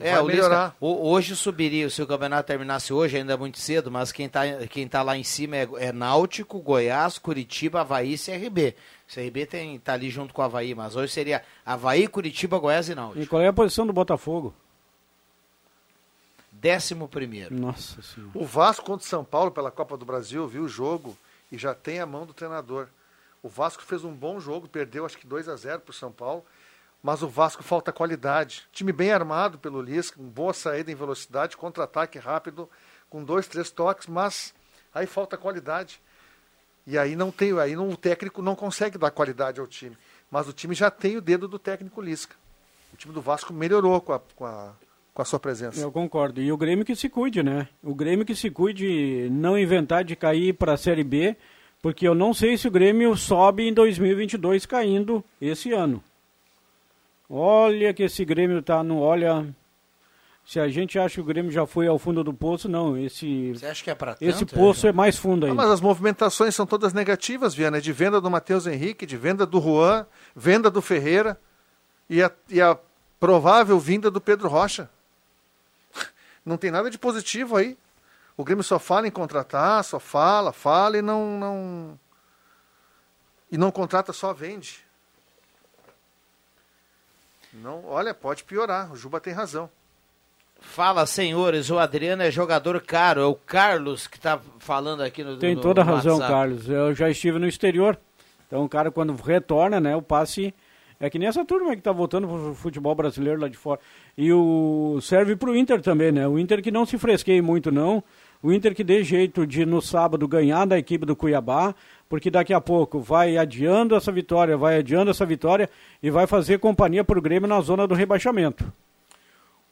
É, vai o melhorar. Lisca, hoje subiria, se o campeonato terminasse hoje, ainda é muito cedo, mas quem tá, quem tá lá em cima é, é Náutico, Goiás, Curitiba, Havaí e CRB. CRB tem, tá ali junto com o Havaí, mas hoje seria Havaí, Curitiba, Goiás e Náutico. E qual é a posição do Botafogo? Décimo primeiro. Nossa senhora. O Vasco contra o São Paulo pela Copa do Brasil viu o jogo e já tem a mão do treinador. O Vasco fez um bom jogo, perdeu acho que 2 a 0 para o São Paulo, mas o Vasco falta qualidade. Time bem armado pelo Lisca, boa saída em velocidade, contra-ataque rápido, com dois, três toques, mas aí falta qualidade. E aí não tem, aí não, o técnico não consegue dar qualidade ao time. Mas o time já tem o dedo do técnico Lisca. O time do Vasco melhorou com a, com a, com a sua presença. Eu concordo. E o Grêmio que se cuide, né? O Grêmio que se cuide não inventar de cair para a Série B, porque eu não sei se o Grêmio sobe em 2022 caindo esse ano. Olha que esse Grêmio tá no olha. Se a gente acha que o Grêmio já foi ao fundo do poço, não. Esse Você acha que é pra tanto? esse poço é mais fundo Ah, ainda. mas as movimentações são todas negativas, Viana, de venda do Matheus Henrique, de venda do Juan, venda do Ferreira e a, e a provável vinda do Pedro Rocha. Não tem nada de positivo aí. O Grêmio só fala em contratar, só fala, fala e não. não... E não contrata, só vende. Não, olha, pode piorar. O Juba tem razão. Fala, senhores, o Adriano é jogador caro. É o Carlos que está falando aqui no Tem no, toda a razão, WhatsApp. Carlos. Eu já estive no exterior. Então o cara quando retorna, né, o passe é que nem essa turma que está voltando pro futebol brasileiro lá de fora. E o serve pro Inter também, né? O Inter que não se fresqueie muito não. O Inter que dê jeito de no sábado ganhar da equipe do Cuiabá, porque daqui a pouco vai adiando essa vitória, vai adiando essa vitória e vai fazer companhia pro Grêmio na zona do rebaixamento.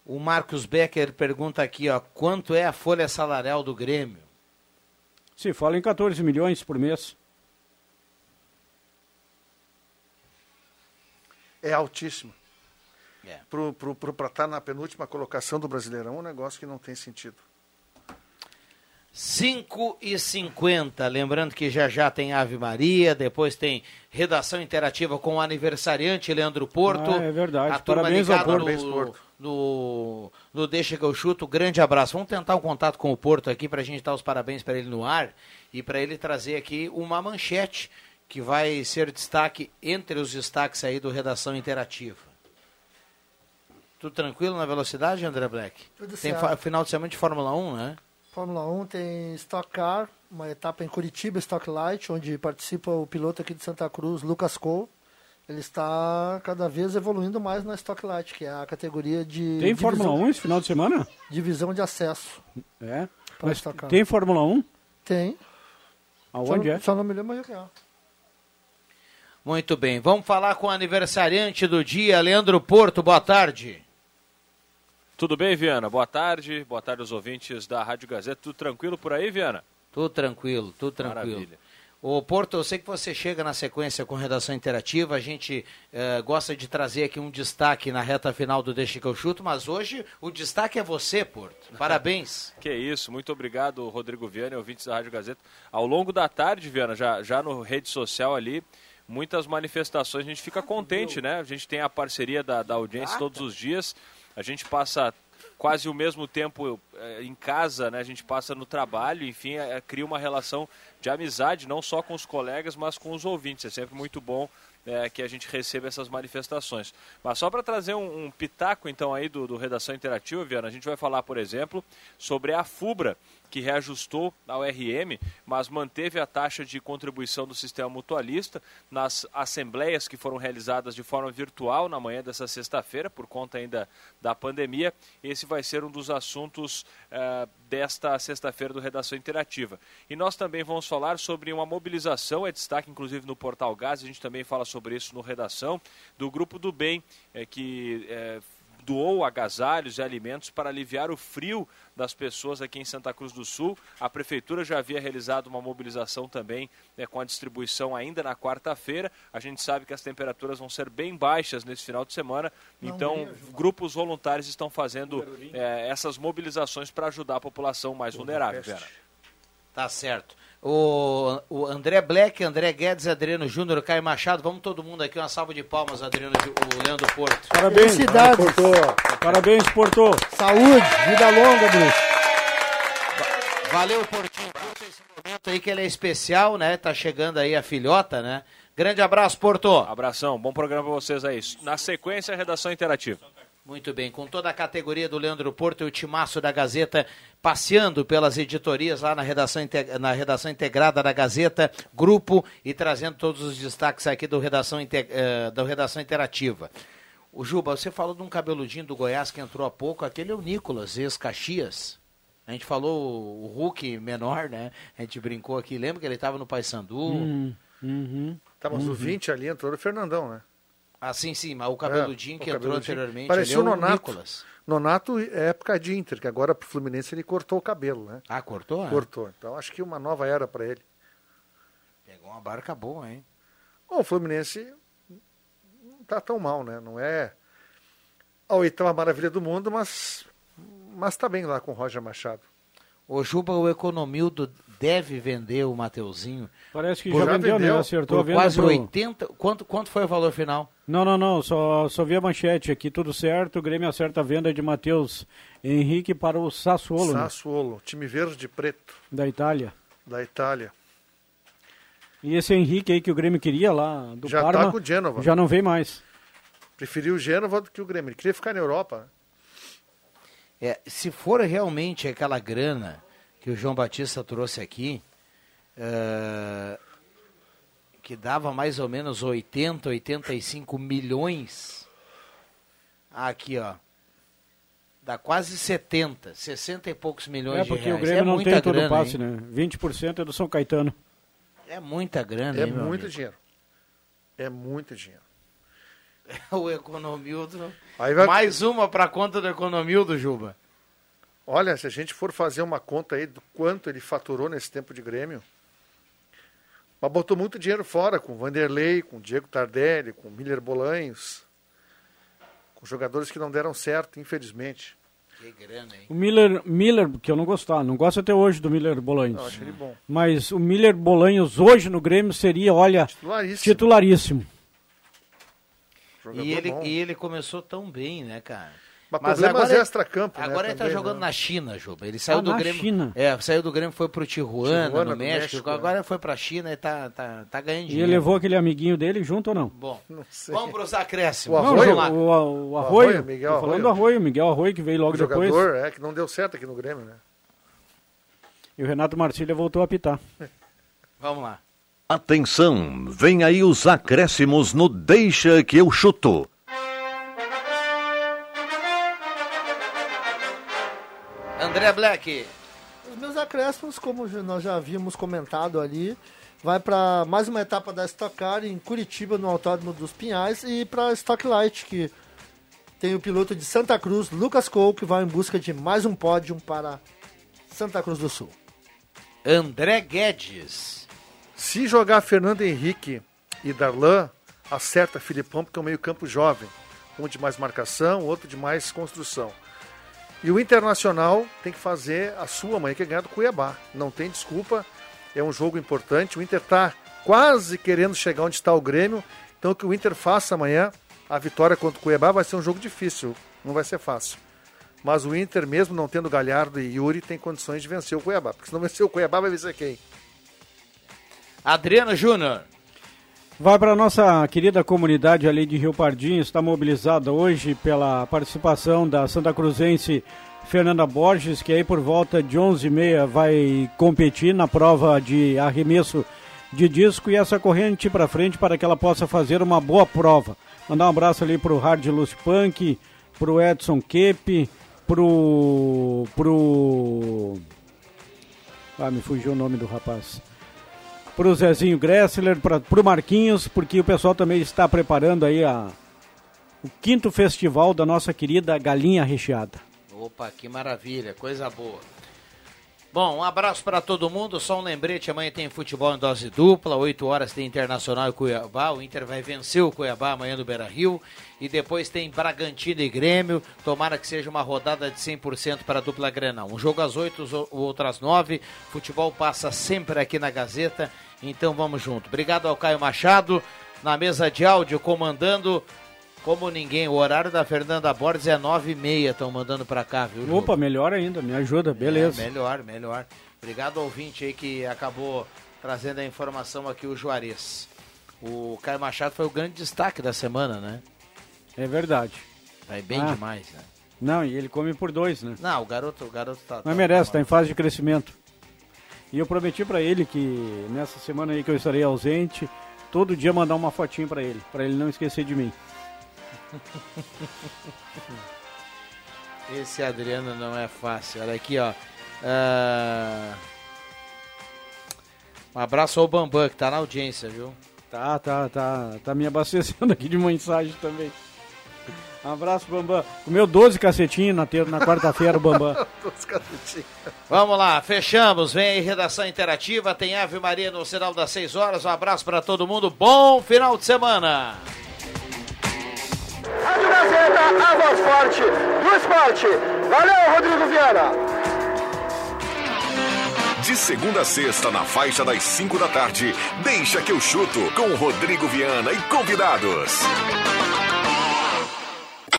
O Marcos Becker pergunta aqui, ó, quanto é a folha salarial do Grêmio? Se fala em 14 milhões por mês. É altíssimo. É. Para estar na penúltima colocação do Brasileirão, é um negócio que não tem sentido. 5 e 50 lembrando que já já tem Ave Maria, depois tem redação interativa com o aniversariante Leandro Porto. Ah, é verdade. A turma Parabéns ao ligada Porto. no, Porto. No, no Deixa que eu chuto, grande abraço. Vamos tentar um contato com o Porto aqui para a gente dar os parabéns para ele no ar e para ele trazer aqui uma manchete que vai ser destaque entre os destaques aí do Redação Interativa. Tudo tranquilo na velocidade, André Black? Tudo tem certo. final de semana de Fórmula 1, né? Fórmula 1 tem Stock Car, uma etapa em Curitiba, Stock Light, onde participa o piloto aqui de Santa Cruz, Lucas Cole. Ele está cada vez evoluindo mais na Stock Light, que é a categoria de. Tem divisão- Fórmula 1 esse final de semana? Divisão de acesso. É. Pra Mas Stock Car. tem Fórmula 1? Tem. Aonde só, é? Só não me lembro onde é é. Muito bem, vamos falar com o aniversariante do dia, Leandro Porto, boa tarde. Tudo bem, Viana? Boa tarde, boa tarde aos ouvintes da Rádio Gazeta. Tudo tranquilo por aí, Viana? Tudo tranquilo, tudo tranquilo. Maravilha. Ô Porto, eu sei que você chega na sequência com redação interativa, a gente eh, gosta de trazer aqui um destaque na reta final do Deixa que eu chuto, mas hoje o destaque é você, Porto. Parabéns. Que isso, muito obrigado, Rodrigo Viana e ouvintes da Rádio Gazeta. Ao longo da tarde, Viana, já, já no rede social ali, muitas manifestações, a gente fica contente, né? A gente tem a parceria da, da audiência todos os dias, a gente passa quase o mesmo tempo eh, em casa, né? A gente passa no trabalho, enfim, eh, cria uma relação de amizade, não só com os colegas, mas com os ouvintes. É sempre muito bom eh, que a gente receba essas manifestações. Mas só para trazer um, um pitaco, então, aí do, do Redação Interativa, Viana, a gente vai falar, por exemplo, sobre a FUBRA, que reajustou ao RM, mas manteve a taxa de contribuição do sistema mutualista nas assembleias que foram realizadas de forma virtual na manhã dessa sexta-feira, por conta ainda da pandemia. Esse vai ser um dos assuntos eh, desta sexta-feira do Redação Interativa. E nós também vamos falar sobre uma mobilização, é destaque inclusive no Portal Gás, a gente também fala sobre isso no Redação, do Grupo do Bem, eh, que eh, doou agasalhos e alimentos para aliviar o frio das pessoas aqui em Santa Cruz do Sul. A prefeitura já havia realizado uma mobilização também né, com a distribuição ainda na quarta-feira. A gente sabe que as temperaturas vão ser bem baixas nesse final de semana, então grupos voluntários estão fazendo eh, essas mobilizações para ajudar a população mais vulnerável. Tá certo. O, o André Black, André Guedes, Adriano Júnior, Caio Machado, vamos todo mundo aqui, uma salva de palmas, Adriano, o Leandro Porto. Parabéns, Felicidades. Porto. Parabéns, Porto. Saúde, vida longa, Bruce. Valeu, Portinho, curta esse momento aí que ele é especial, né? Tá chegando aí a filhota, né? Grande abraço, Porto. Abração, bom programa para vocês aí. Na sequência, a redação interativa. Muito bem, com toda a categoria do Leandro Porto e o timaço da Gazeta passeando pelas editorias lá na redação, na redação integrada da Gazeta, grupo e trazendo todos os destaques aqui do redação, eh, da redação interativa. O Juba, você falou de um cabeludinho do Goiás que entrou há pouco, aquele é o Nicolas, ex-Caxias. A gente falou o Hulk menor, né? A gente brincou aqui, lembra que ele estava no Paysandu? Hum, uhum, Tá, mas o uhum. 20 ali entrou o Fernandão, né? Ah, sim, sim, mas o cabeludinho É, que o entrou cabeludinho. anteriormente, Parecia é o Nonato. Nicolas. Nonato é época de Inter, que agora pro Fluminense ele cortou o cabelo, né? Ah, cortou? é? Cortou. Então acho que uma nova era para ele. Pegou uma barca boa, hein? Bom, o Fluminense não tá tão mal, né? Não é a oitava maravilha do mundo, mas mas tá bem lá com o Roger Machado. O Juba, o Economildo deve vender o Mateuzinho. Parece que Por- já vendeu, né? Acertou por a venda quase pro- 80. Quanto, quanto foi o valor final? Não, não, não, só, só vi a manchete aqui, tudo certo. O Grêmio acerta a venda de Matheus Henrique para o Sassuolo, né? Sassuolo, time verde e preto da Itália. da Itália. E esse Henrique aí que o Grêmio queria lá do Já tá Parma, com o Genova. já não vem mais. Preferiu o Gênova do que o Grêmio. Ele queria ficar na Europa. É, se for realmente aquela grana que o João Batista trouxe aqui, eh, que dava mais ou menos 80, 85 milhões, aqui ó, dá quase 70, 60 e poucos milhões É de porque reais. o Grêmio é não muita tem todo grana, o passe, hein? né? 20% é do São Caetano. É muita grana, É hein, muito amigo? dinheiro. É muito dinheiro. o Economildo. Aí vai- Mais uma para conta do Economildo, Juba. Olha, se a gente for fazer uma conta aí do quanto ele faturou nesse tempo de Grêmio, mas botou muito dinheiro fora com o Vanderlei, com o Diego Tardelli, com o Miller Bolanhos, com jogadores que não deram certo, infelizmente. Que grana, hein? O Miller, Miller, que eu não gostava, não gosto até hoje do Miller Bolanhos. Não, acho ele bom. Mas o Miller Bolanhos hoje no Grêmio seria, olha, Titularíssimo. titularíssimo. E ele, e ele começou tão bem, né, cara? Mas problemas ele- extra-campo, né, Agora ele tá também, jogando né? na China, Juba. Ele saiu Ah, do na Grêmio. China. É, saiu do Grêmio, foi pro Tijuana, Tijuana, no México. México, agora foi pra China e tá, tá, tá ganhando E dinheiro. ele levou aquele amiguinho dele junto ou não? Bom, Não sei. vamos pros acréscimos. O Arroio? o, Vamos lá. o, o Arroio. Arroio, Miguel Tô falando do Arroio, Miguel Arroio que veio logo O depois. jogador, é, que não deu certo aqui no Grêmio, né? E o Renato Marcília voltou a apitar. Vamos lá. Atenção, vem aí os acréscimos no Deixa que eu chuto. André Black. Os meus acréscimos, como nós já havíamos comentado ali, vai para mais uma etapa da Stock Car em Curitiba, no Autódromo dos Pinhais, e para Stock Light, que tem o piloto de Santa Cruz, Lucas Cole, que vai em busca de mais um pódio para Santa Cruz do Sul. André Guedes. Se jogar Fernando Henrique e Darlan, acerta Filipão, porque é um meio-campo jovem. Um de mais marcação, outro de mais construção. E o Internacional tem que fazer a sua mãe, que é ganhar do Cuiabá. Não tem desculpa, é um jogo importante. O Inter está quase querendo chegar onde está o Grêmio. Então, que o Inter faça amanhã a vitória contra o Cuiabá vai ser um jogo difícil, não vai ser fácil. Mas o Inter, mesmo não tendo Galhardo e Yuri, tem condições de vencer o Cuiabá. Porque se não vencer o Cuiabá, vai vencer quem? Adriano Júnior. Vai para a nossa querida comunidade ali de Rio Pardinho, está mobilizada hoje pela participação da Santa Cruzense Fernanda Borges, que aí por volta de 11h30 vai competir na prova de arremesso de disco e essa corrente para frente para que ela possa fazer uma boa prova. Mandar um abraço ali pro Hard Lucy Punk, pro Edson Kepe, pro pro Ah, me fugiu o nome do rapaz pro Zezinho Gressler, pra, pro Marquinhos, porque o pessoal também está preparando aí a, o quinto festival da nossa querida Galinha Recheada. Opa, que maravilha, coisa boa. Bom, um abraço para todo mundo. Só um lembrete: amanhã tem futebol em dose dupla. 8 horas tem Internacional e Cuiabá. O Inter vai vencer o Cuiabá amanhã no Beira Rio. E depois tem Bragantino e Grêmio. Tomara que seja uma rodada de 100% para a dupla Grenal. Um jogo às 8, o outro às 9. Futebol passa sempre aqui na Gazeta. Então vamos junto. Obrigado ao Caio Machado. Na mesa de áudio, comandando como ninguém. O horário da Fernanda Borges é 9h30. Estão mandando para cá, viu? Opa, melhor ainda, me ajuda, beleza. É, melhor, melhor. Obrigado ao ouvinte aí que acabou trazendo a informação aqui, o Juarez. O Caio Machado foi o grande destaque da semana, né? É verdade. Vai bem Ah. demais, né? Não, e ele come por dois, né? Não, o garoto, o garoto tá. Mas tá- merece, tá em fase de crescimento. E eu prometi pra ele que nessa semana aí que eu estarei ausente, todo dia mandar uma fotinho pra ele, pra ele não esquecer de mim. Esse Adriano não é fácil. Olha aqui, ó. Ah, Um abraço ao Bambam, que tá na audiência, viu? Tá, tá, tá, tá me abastecendo aqui de mensagem também. Um abraço, Bambam. Comeu 12 cacetinhos na, ter- na quarta-feira, o Bambam. Vamos lá, fechamos. Vem aí, redação interativa. Tem Ave Maria no sinal das 6 horas. Um abraço para todo mundo. Bom final de semana. Rádio Gazeta, a voz forte do esporte. Valeu, Rodrigo Viana. De segunda a sexta, na faixa das 5 da tarde, deixa que eu chuto com Rodrigo Viana e convidados.